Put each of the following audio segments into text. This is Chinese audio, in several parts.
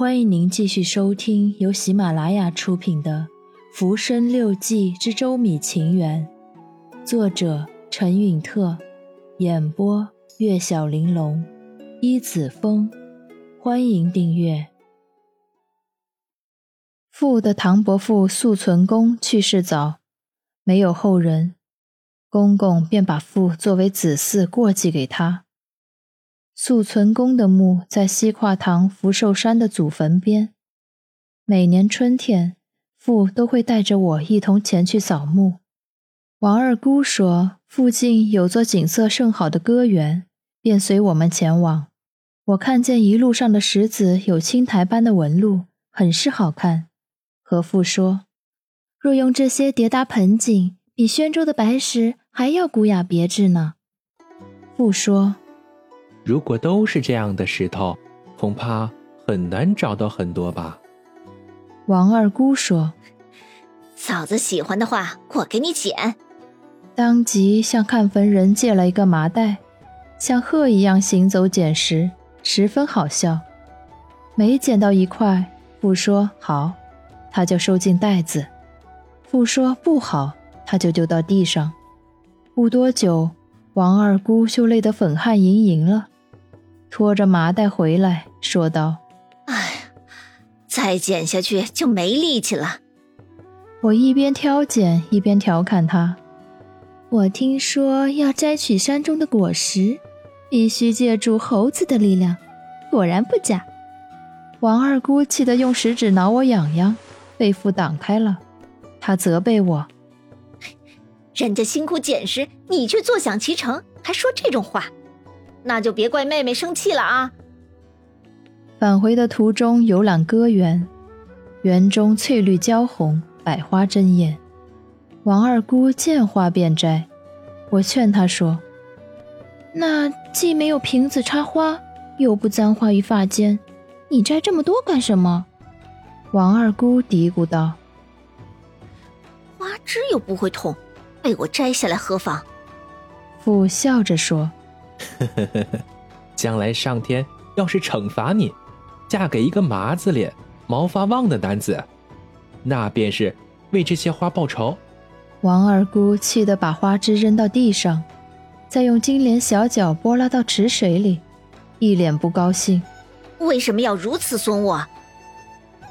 欢迎您继续收听由喜马拉雅出品的《浮生六记之周米情缘》，作者陈允特，演播月小玲珑，一子风。欢迎订阅。父的唐伯父素存公去世早，没有后人，公公便把父作为子嗣过继给他。素存公的墓在西跨塘福寿山的祖坟边。每年春天，父都会带着我一同前去扫墓。王二姑说，附近有座景色甚好的歌园，便随我们前往。我看见一路上的石子有青苔般的纹路，很是好看。和父说，若用这些叠搭盆景，比宣州的白石还要古雅别致呢。父说。如果都是这样的石头，恐怕很难找到很多吧。王二姑说：“嫂子喜欢的话，我给你捡。”当即向看坟人借了一个麻袋，像鹤一样行走捡石，十分好笑。每捡到一块，父说好，他就收进袋子；父说不好，他就丢到地上。不多久，王二姑就累得粉汗盈盈了。拖着麻袋回来，说道：“哎，再剪下去就没力气了。”我一边挑拣一边调侃他：“我听说要摘取山中的果实，必须借助猴子的力量，果然不假。”王二姑气得用食指挠我痒痒，被父挡开了。她责备我：“人家辛苦捡拾，你却坐享其成，还说这种话。”那就别怪妹妹生气了啊！返回的途中游览歌园，园中翠绿娇红，百花争艳。王二姑见花便摘，我劝她说：“那既没有瓶子插花，又不簪花于发间，你摘这么多干什么？”王二姑嘀咕道：“花枝又不会痛，被我摘下来何妨？”父笑着说。呵呵呵呵，将来上天要是惩罚你，嫁给一个麻子脸、毛发旺的男子，那便是为这些花报仇。王二姑气得把花枝扔到地上，再用金莲小脚拨拉到池水里，一脸不高兴。为什么要如此损我？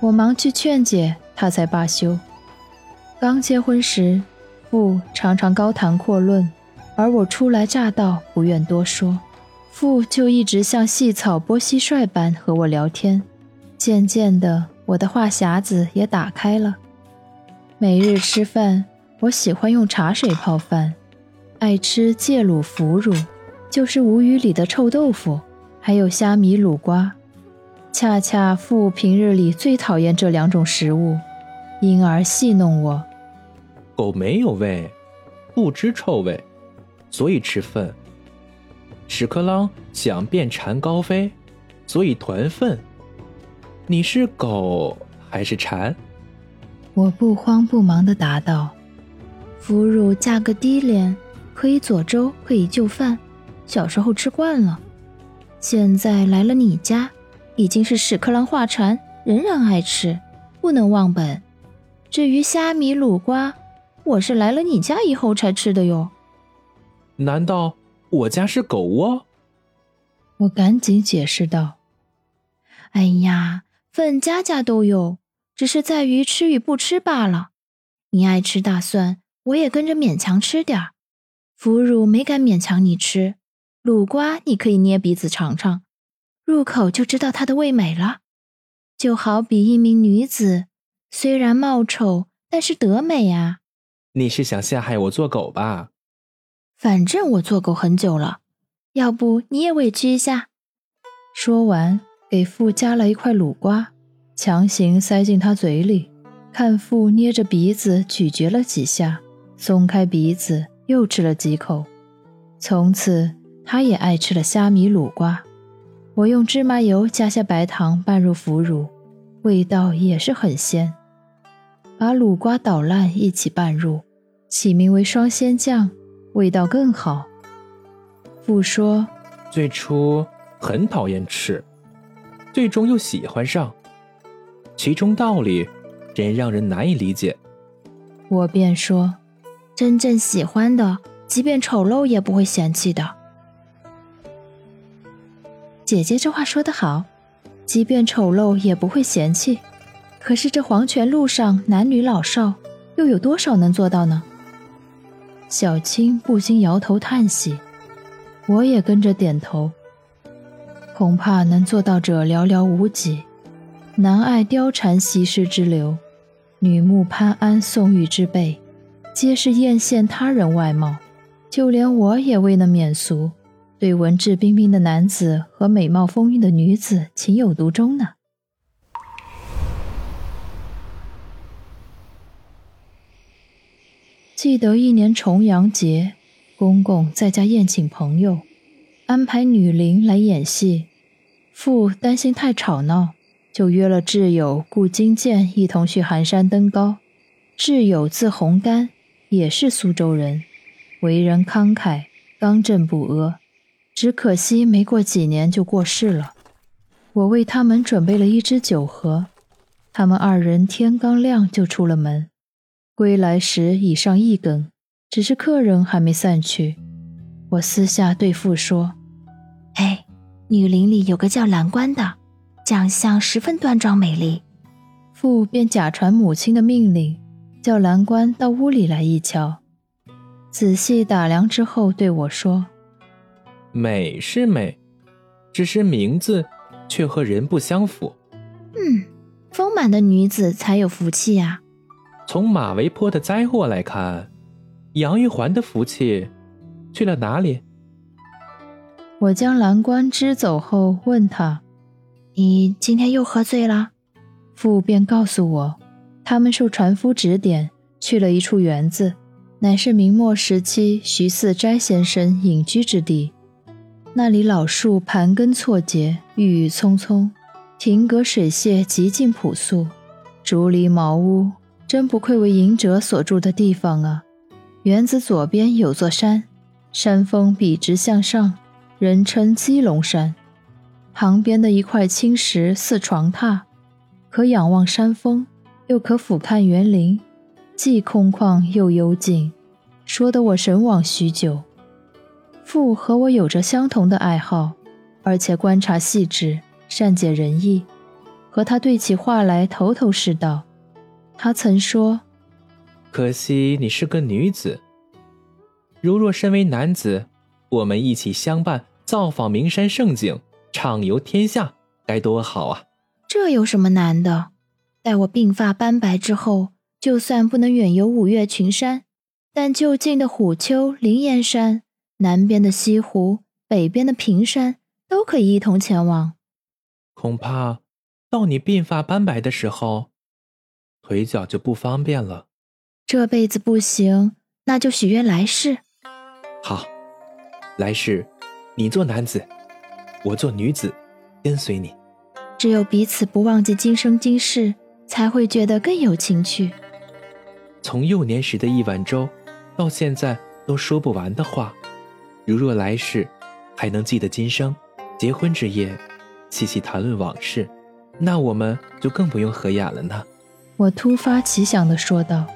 我忙去劝解，她才罢休。刚结婚时，父常常高谈阔论。而我初来乍到，不愿多说，父就一直像细草拨蟋蟀般和我聊天。渐渐的，我的话匣子也打开了。每日吃饭，我喜欢用茶水泡饭，爱吃芥卤腐乳，就是吴语里的臭豆腐，还有虾米卤瓜。恰恰父平日里最讨厌这两种食物，因而戏弄我：狗没有味，不知臭味。所以吃粪，屎壳郎想变蝉高飞，所以团粪。你是狗还是蝉？我不慌不忙地答道：“腐乳价格低廉，可以佐粥，可以就饭。小时候吃惯了，现在来了你家，已经是屎壳郎化蝉，仍然爱吃，不能忘本。至于虾米卤瓜，我是来了你家以后才吃的哟。”难道我家是狗窝？我赶紧解释道：“哎呀，粪家家都有，只是在于吃与不吃罢了。你爱吃大蒜，我也跟着勉强吃点儿。腐乳没敢勉强你吃，卤瓜你可以捏鼻子尝尝，入口就知道它的味美了。就好比一名女子，虽然貌丑，但是德美啊。”你是想陷害我做狗吧？反正我做狗很久了，要不你也委屈一下。说完，给父夹了一块卤瓜，强行塞进他嘴里。看父捏着鼻子咀嚼了几下，松开鼻子又吃了几口。从此，他也爱吃了虾米卤瓜。我用芝麻油加些白糖拌入腐乳，味道也是很鲜。把卤瓜捣烂一起拌入，起名为双鲜酱。味道更好。父说：“最初很讨厌吃，最终又喜欢上，其中道理真让人难以理解。我便说：“真正喜欢的，即便丑陋也不会嫌弃的。”姐姐这话说得好，即便丑陋也不会嫌弃。可是这黄泉路上男女老少，又有多少能做到呢？小青不禁摇头叹息，我也跟着点头。恐怕能做到者寥寥无几。男爱貂蝉西施之流，女慕潘安宋玉之辈，皆是艳羡他人外貌。就连我也未能免俗，对文质彬彬的男子和美貌风韵的女子情有独钟呢。记得一年重阳节，公公在家宴请朋友，安排女伶来演戏。父担心太吵闹，就约了挚友顾金剑一同去寒山登高。挚友字洪干，也是苏州人，为人慷慨，刚正不阿。只可惜没过几年就过世了。我为他们准备了一只酒盒，他们二人天刚亮就出了门。归来时已上一更，只是客人还没散去。我私下对父说：“哎，女林里有个叫蓝关的，长相十分端庄美丽。”父便假传母亲的命令，叫蓝关到屋里来一瞧。仔细打量之后，对我说：“美是美，只是名字却和人不相符。”嗯，丰满的女子才有福气呀。从马嵬坡的灾祸来看，杨玉环的福气去了哪里？我将蓝官支走后，问他：“你今天又喝醉了？”父便告诉我，他们受船夫指点，去了一处园子，乃是明末时期徐四斋先生隐居之地。那里老树盘根错节，郁郁葱葱，亭阁水榭极尽朴素，竹篱茅屋。真不愧为隐者所住的地方啊！园子左边有座山，山峰笔直向上，人称鸡龙山。旁边的一块青石似床榻，可仰望山峰，又可俯瞰园林，既空旷又幽静，说得我神往许久。父和我有着相同的爱好，而且观察细致，善解人意，和他对起话来头头是道。他曾说：“可惜你是个女子。如若身为男子，我们一起相伴，造访名山胜景，畅游天下，该多好啊！”这有什么难的？待我鬓发斑白之后，就算不能远游五岳群山，但就近的虎丘、灵岩山，南边的西湖，北边的平山，都可以一同前往。恐怕到你鬓发斑白的时候。腿脚就不方便了，这辈子不行，那就许愿来世。好，来世你做男子，我做女子，跟随你。只有彼此不忘记今生今世，才会觉得更有情趣。从幼年时的一碗粥，到现在都说不完的话，如若来世还能记得今生，结婚之夜，细细谈论往事，那我们就更不用合眼了呢。我突发奇想地说道：“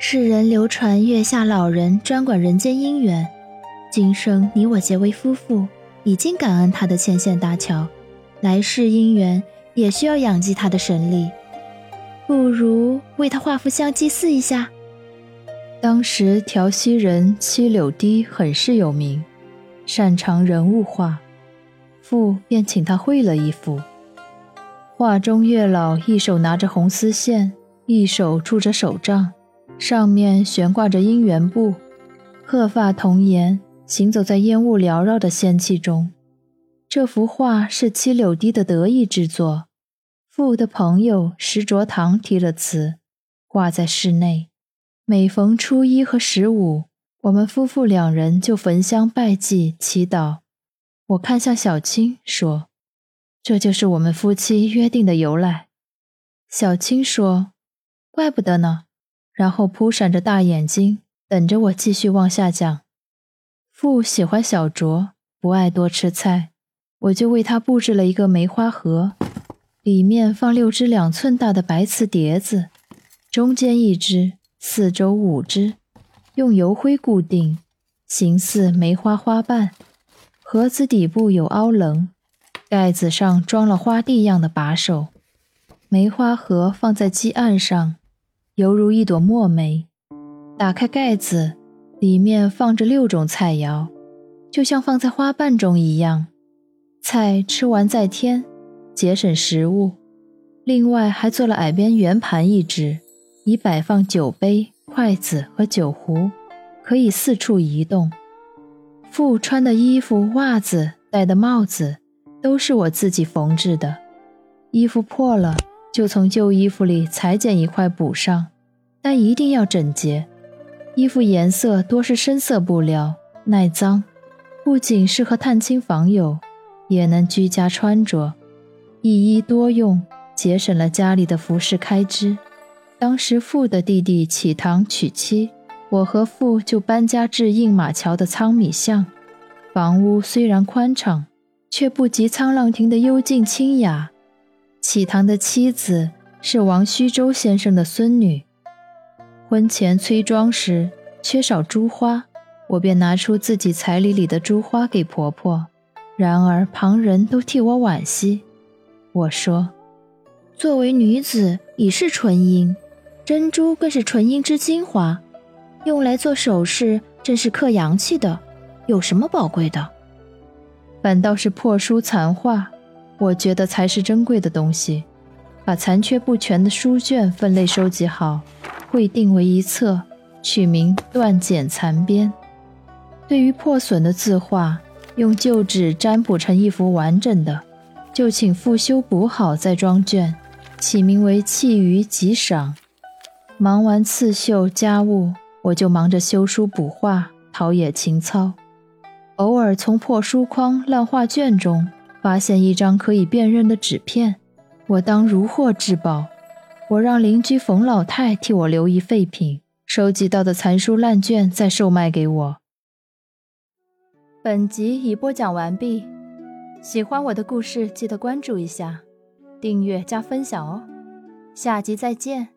世人流传月下老人专管人间姻缘，今生你我结为夫妇，已经感恩他的牵线搭桥，来世姻缘也需要仰祭他的神力，不如为他画幅相祭祀一下。”当时调溪人七柳堤很是有名，擅长人物画，父便请他绘了一幅。画中月老一手拿着红丝线，一手拄着手杖，上面悬挂着姻缘布，鹤发童颜，行走在烟雾缭绕的仙气中。这幅画是七柳堤的得意之作，父的朋友石卓堂题了词，挂在室内。每逢初一和十五，我们夫妇两人就焚香拜祭祈祷。我看向小青说。这就是我们夫妻约定的由来。小青说：“怪不得呢。”然后扑闪着大眼睛，等着我继续往下讲。父喜欢小酌，不爱多吃菜，我就为他布置了一个梅花盒，里面放六只两寸大的白瓷碟子，中间一只，四周五只，用油灰固定，形似梅花花瓣。盒子底部有凹棱，盖子上装了花蒂样的把手。梅花盒放在基案上，犹如一朵墨梅。打开盖子，里面放着六种菜肴，就像放在花瓣中一样。菜吃完再添，节省食物。另外还做了矮边圆盘一只，以摆放酒杯、筷子和酒壶，可以四处移动。父穿的衣服、袜子、戴的帽子，都是我自己缝制的。衣服破了。就从旧衣服里裁剪一块补上，但一定要整洁。衣服颜色多是深色布料，耐脏，不仅适合探亲访友，也能居家穿着，一衣多用，节省了家里的服饰开支。当时父的弟弟启堂娶妻，我和父就搬家至应马桥的仓米巷。房屋虽然宽敞，却不及沧浪亭的幽静清雅。启堂的妻子是王虚舟先生的孙女。婚前催妆时缺少珠花，我便拿出自己彩礼里的珠花给婆婆。然而旁人都替我惋惜。我说：“作为女子已是纯阴，珍珠更是纯阴之精华，用来做首饰正是克阳气的，有什么宝贵的？反倒是破书残画。”我觉得才是珍贵的东西，把残缺不全的书卷分类收集好，会定为一册，取名《断简残编》。对于破损的字画，用旧纸粘补成一幅完整的，就请复修补好再装卷，起名为“弃于即赏”。忙完刺绣家务，我就忙着修书补画，陶冶情操，偶尔从破书框、烂画卷中。发现一张可以辨认的纸片，我当如获至宝。我让邻居冯老太替我留意废品，收集到的残书烂卷再售卖给我。本集已播讲完毕，喜欢我的故事记得关注一下，订阅加分享哦。下集再见。